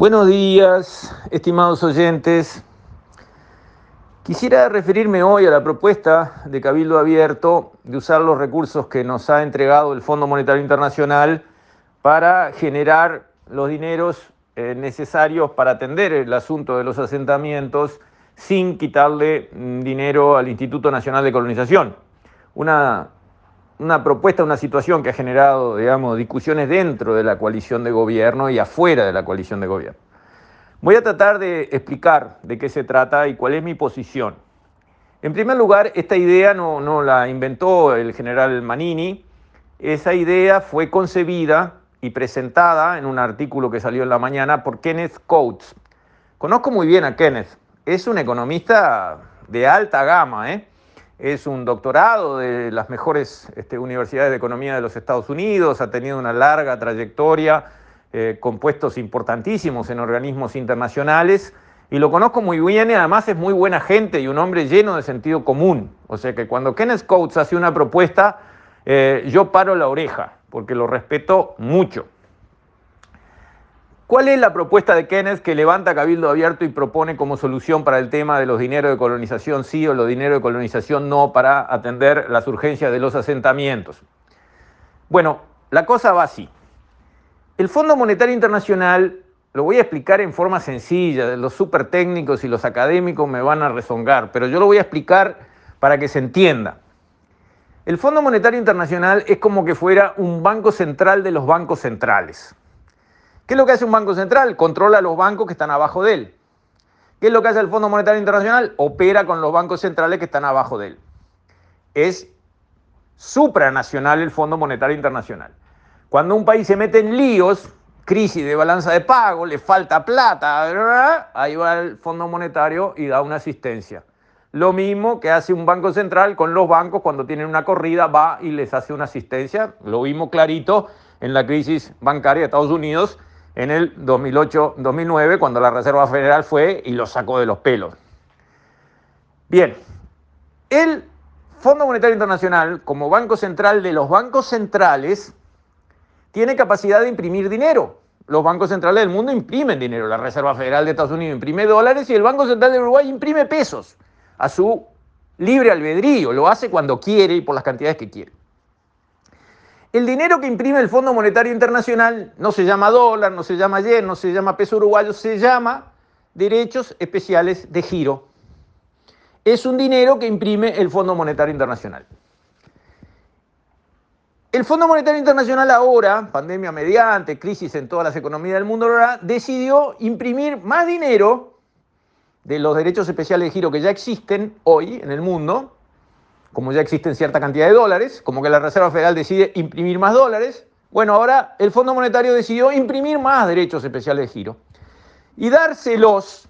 Buenos días, estimados oyentes. Quisiera referirme hoy a la propuesta de Cabildo Abierto de usar los recursos que nos ha entregado el Fondo Monetario Internacional para generar los dineros eh, necesarios para atender el asunto de los asentamientos sin quitarle mm, dinero al Instituto Nacional de Colonización. Una, una propuesta, una situación que ha generado, digamos, discusiones dentro de la coalición de gobierno y afuera de la coalición de gobierno. Voy a tratar de explicar de qué se trata y cuál es mi posición. En primer lugar, esta idea no, no la inventó el general Manini, esa idea fue concebida y presentada en un artículo que salió en la mañana por Kenneth Coates. Conozco muy bien a Kenneth, es un economista de alta gama, ¿eh? Es un doctorado de las mejores este, universidades de economía de los Estados Unidos, ha tenido una larga trayectoria eh, con puestos importantísimos en organismos internacionales y lo conozco muy bien y además es muy buena gente y un hombre lleno de sentido común. O sea que cuando Kenneth Coates hace una propuesta, eh, yo paro la oreja porque lo respeto mucho. ¿Cuál es la propuesta de Kenneth que levanta Cabildo Abierto y propone como solución para el tema de los dineros de colonización sí o los dineros de colonización no para atender las urgencias de los asentamientos? Bueno, la cosa va así. El Fondo Monetario Internacional, lo voy a explicar en forma sencilla, los súper técnicos y los académicos me van a rezongar, pero yo lo voy a explicar para que se entienda. El Fondo Monetario Internacional es como que fuera un banco central de los bancos centrales. ¿Qué es lo que hace un banco central? Controla los bancos que están abajo de él. ¿Qué es lo que hace el Fondo Monetario Internacional? Opera con los bancos centrales que están abajo de él. Es supranacional el Fondo Monetario Internacional. Cuando un país se mete en líos, crisis de balanza de pago, le falta plata, ahí va el Fondo Monetario y da una asistencia. Lo mismo que hace un banco central con los bancos cuando tienen una corrida, va y les hace una asistencia. Lo vimos clarito en la crisis bancaria de Estados Unidos en el 2008-2009, cuando la Reserva Federal fue y lo sacó de los pelos. Bien, el Fondo Monetario Internacional, como banco central de los bancos centrales, tiene capacidad de imprimir dinero. Los bancos centrales del mundo imprimen dinero. La Reserva Federal de Estados Unidos imprime dólares y el Banco Central de Uruguay imprime pesos a su libre albedrío, lo hace cuando quiere y por las cantidades que quiere. El dinero que imprime el Fondo Monetario Internacional no se llama dólar, no se llama yen, no se llama peso uruguayo, se llama derechos especiales de giro. Es un dinero que imprime el Fondo Monetario Internacional. El Fondo Monetario Internacional ahora, pandemia mediante, crisis en todas las economías del mundo, decidió imprimir más dinero de los derechos especiales de giro que ya existen hoy en el mundo, como ya existen cierta cantidad de dólares, como que la Reserva Federal decide imprimir más dólares, bueno, ahora el Fondo Monetario decidió imprimir más derechos especiales de giro y dárselos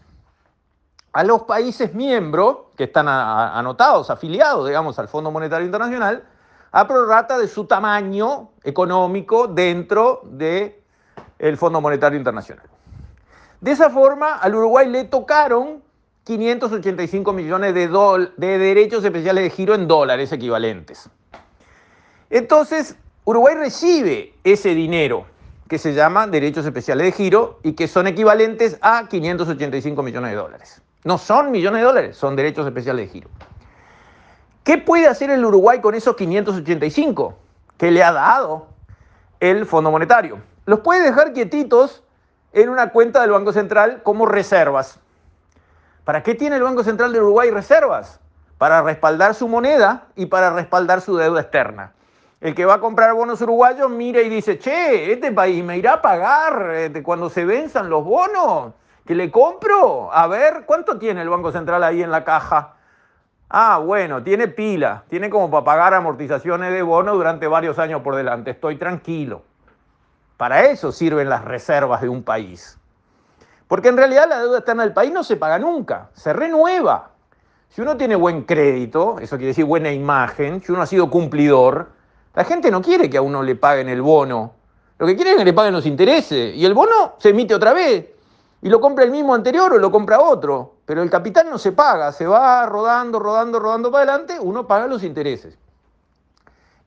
a los países miembros que están anotados, afiliados, digamos, al Fondo Monetario Internacional, a prorrata de su tamaño económico dentro del Fondo Monetario Internacional. De esa forma, al Uruguay le tocaron 585 millones de, de derechos especiales de giro en dólares equivalentes. Entonces, Uruguay recibe ese dinero que se llama derechos especiales de giro y que son equivalentes a 585 millones de dólares. No son millones de dólares, son derechos especiales de giro. ¿Qué puede hacer el Uruguay con esos 585 que le ha dado el Fondo Monetario? Los puede dejar quietitos en una cuenta del Banco Central como reservas. ¿Para qué tiene el Banco Central de Uruguay reservas? Para respaldar su moneda y para respaldar su deuda externa. El que va a comprar bonos uruguayos mira y dice, che, este país me irá a pagar este, cuando se venzan los bonos que le compro. A ver, ¿cuánto tiene el Banco Central ahí en la caja? Ah, bueno, tiene pila, tiene como para pagar amortizaciones de bonos durante varios años por delante. Estoy tranquilo. Para eso sirven las reservas de un país. Porque en realidad la deuda externa del país no se paga nunca, se renueva. Si uno tiene buen crédito, eso quiere decir buena imagen, si uno ha sido cumplidor, la gente no quiere que a uno le paguen el bono. Lo que quiere es que le paguen los intereses. Y el bono se emite otra vez. Y lo compra el mismo anterior o lo compra otro. Pero el capital no se paga, se va rodando, rodando, rodando para adelante, uno paga los intereses.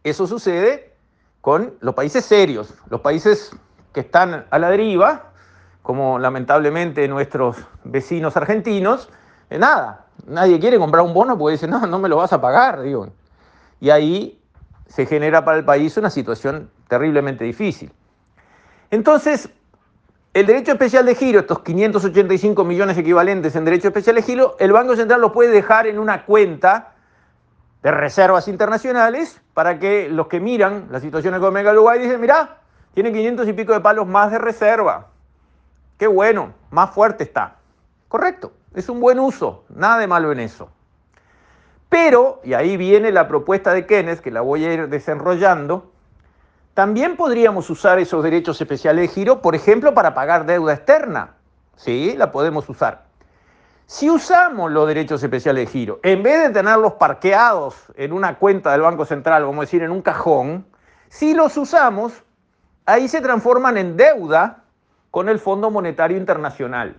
Eso sucede con los países serios, los países que están a la deriva, como lamentablemente nuestros vecinos argentinos, eh, nada, nadie quiere comprar un bono porque dice, no, no me lo vas a pagar, digo. Y ahí se genera para el país una situación terriblemente difícil. Entonces, el derecho especial de giro, estos 585 millones equivalentes en derecho especial de giro, el Banco Central los puede dejar en una cuenta de reservas internacionales para que los que miran la situación económica de Uruguay dicen, mira, tiene 500 y pico de palos más de reserva. Qué bueno, más fuerte está. Correcto, es un buen uso, nada de malo en eso. Pero, y ahí viene la propuesta de Kenneth, que la voy a ir desenrollando, también podríamos usar esos derechos especiales de giro, por ejemplo, para pagar deuda externa. Sí, la podemos usar. Si usamos los derechos especiales de giro, en vez de tenerlos parqueados en una cuenta del Banco Central, vamos a decir, en un cajón, si los usamos, ahí se transforman en deuda con el Fondo Monetario Internacional.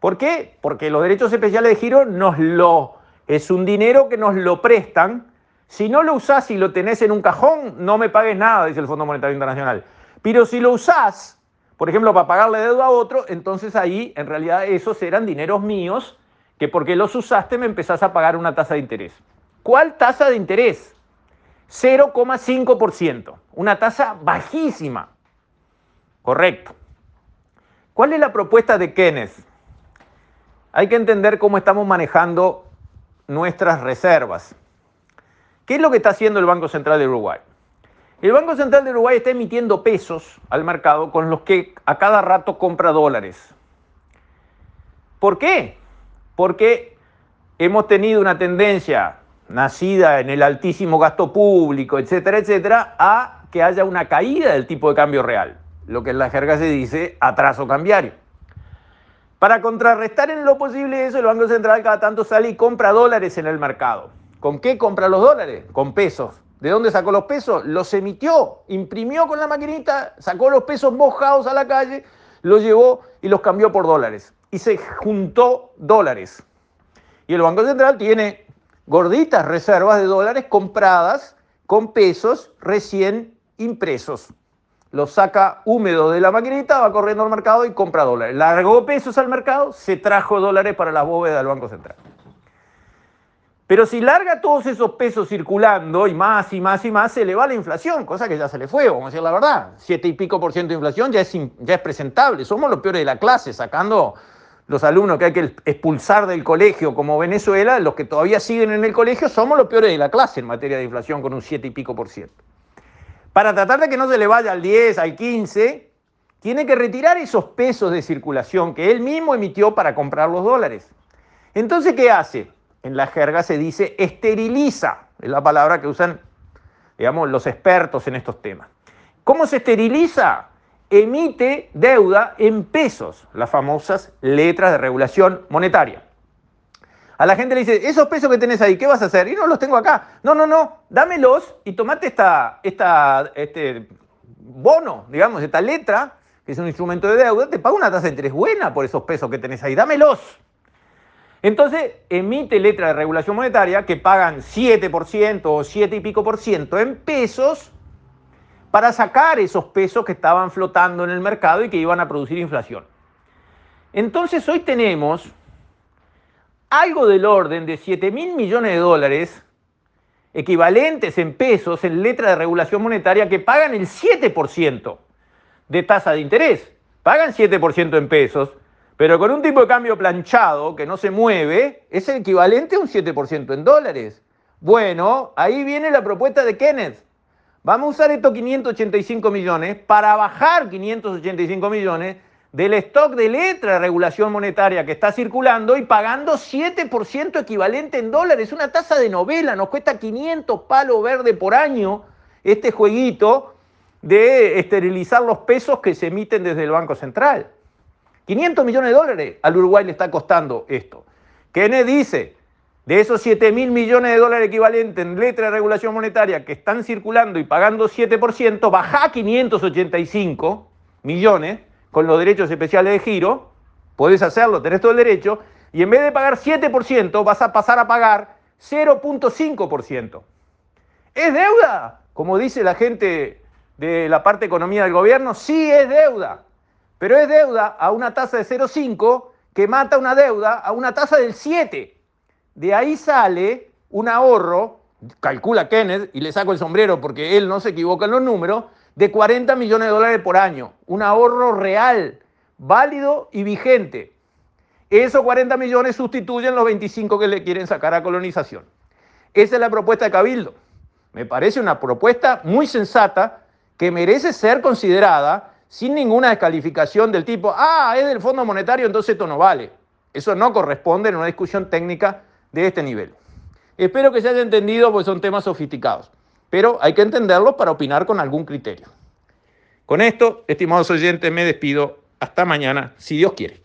¿Por qué? Porque los derechos especiales de giro nos lo es un dinero que nos lo prestan. Si no lo usás y lo tenés en un cajón, no me pagues nada, dice el Fondo Monetario Internacional. Pero si lo usás, por ejemplo, para pagarle deuda a otro, entonces ahí en realidad esos eran dineros míos que porque los usaste me empezás a pagar una tasa de interés. ¿Cuál tasa de interés? 0,5%. Una tasa bajísima. Correcto. ¿Cuál es la propuesta de Kenneth? Hay que entender cómo estamos manejando nuestras reservas. ¿Qué es lo que está haciendo el Banco Central de Uruguay? El Banco Central de Uruguay está emitiendo pesos al mercado con los que a cada rato compra dólares. ¿Por qué? Porque hemos tenido una tendencia nacida en el altísimo gasto público, etcétera, etcétera, a que haya una caída del tipo de cambio real, lo que en la jerga se dice atraso cambiario. Para contrarrestar en lo posible eso, el Banco Central cada tanto sale y compra dólares en el mercado. ¿Con qué compra los dólares? Con pesos. ¿De dónde sacó los pesos? Los emitió, imprimió con la maquinita, sacó los pesos mojados a la calle, los llevó y los cambió por dólares. Y se juntó dólares. Y el Banco Central tiene gorditas reservas de dólares compradas con pesos recién impresos lo saca húmedo de la maquinita, va corriendo al mercado y compra dólares. Largó pesos al mercado, se trajo dólares para la bóveda del Banco Central. Pero si larga todos esos pesos circulando y más y más y más, se le va la inflación, cosa que ya se le fue, vamos a decir la verdad. Siete y pico por ciento de inflación ya es, ya es presentable. Somos los peores de la clase, sacando los alumnos que hay que expulsar del colegio como Venezuela, los que todavía siguen en el colegio, somos los peores de la clase en materia de inflación con un siete y pico por ciento para tratar de que no se le vaya al 10, al 15, tiene que retirar esos pesos de circulación que él mismo emitió para comprar los dólares. Entonces, ¿qué hace? En la jerga se dice esteriliza, es la palabra que usan, digamos, los expertos en estos temas. ¿Cómo se esteriliza? Emite deuda en pesos, las famosas letras de regulación monetaria. A la gente le dice, esos pesos que tenés ahí, ¿qué vas a hacer? Y no los tengo acá. No, no, no, dámelos y tomate esta, esta, este bono, digamos, esta letra, que es un instrumento de deuda, te paga una tasa de interés buena por esos pesos que tenés ahí, dámelos. Entonces emite letra de regulación monetaria que pagan 7% o 7 y pico por ciento en pesos para sacar esos pesos que estaban flotando en el mercado y que iban a producir inflación. Entonces hoy tenemos algo del orden de 7 mil millones de dólares, equivalentes en pesos, en letra de regulación monetaria, que pagan el 7% de tasa de interés. Pagan 7% en pesos, pero con un tipo de cambio planchado que no se mueve, es el equivalente a un 7% en dólares. Bueno, ahí viene la propuesta de Kenneth. Vamos a usar estos 585 millones para bajar 585 millones del stock de letra de regulación monetaria que está circulando y pagando 7% equivalente en dólares. Una tasa de novela, nos cuesta 500 palos verde por año este jueguito de esterilizar los pesos que se emiten desde el Banco Central. 500 millones de dólares al Uruguay le está costando esto. Kenneth dice, de esos 7 mil millones de dólares equivalentes en letra de regulación monetaria que están circulando y pagando 7%, baja 585 millones con los derechos especiales de giro, puedes hacerlo, tenés todo el derecho, y en vez de pagar 7%, vas a pasar a pagar 0.5%. ¿Es deuda? Como dice la gente de la parte economía del gobierno, sí es deuda. pero es deuda a una tasa de 0,5 que mata una deuda a una tasa del 7. De ahí sale un ahorro, calcula Kenneth, y le saco el sombrero porque él no se equivoca en los números, de 40 millones de dólares por año. Un ahorro real, válido y vigente. Esos 40 millones sustituyen los 25 que le quieren sacar a colonización. Esa es la propuesta de Cabildo. Me parece una propuesta muy sensata que merece ser considerada sin ninguna descalificación del tipo, ah, es del Fondo Monetario, entonces esto no vale. Eso no corresponde en una discusión técnica de este nivel. Espero que se haya entendido, porque son temas sofisticados, pero hay que entenderlos para opinar con algún criterio. Con esto, estimados oyentes, me despido. Hasta mañana, si Dios quiere.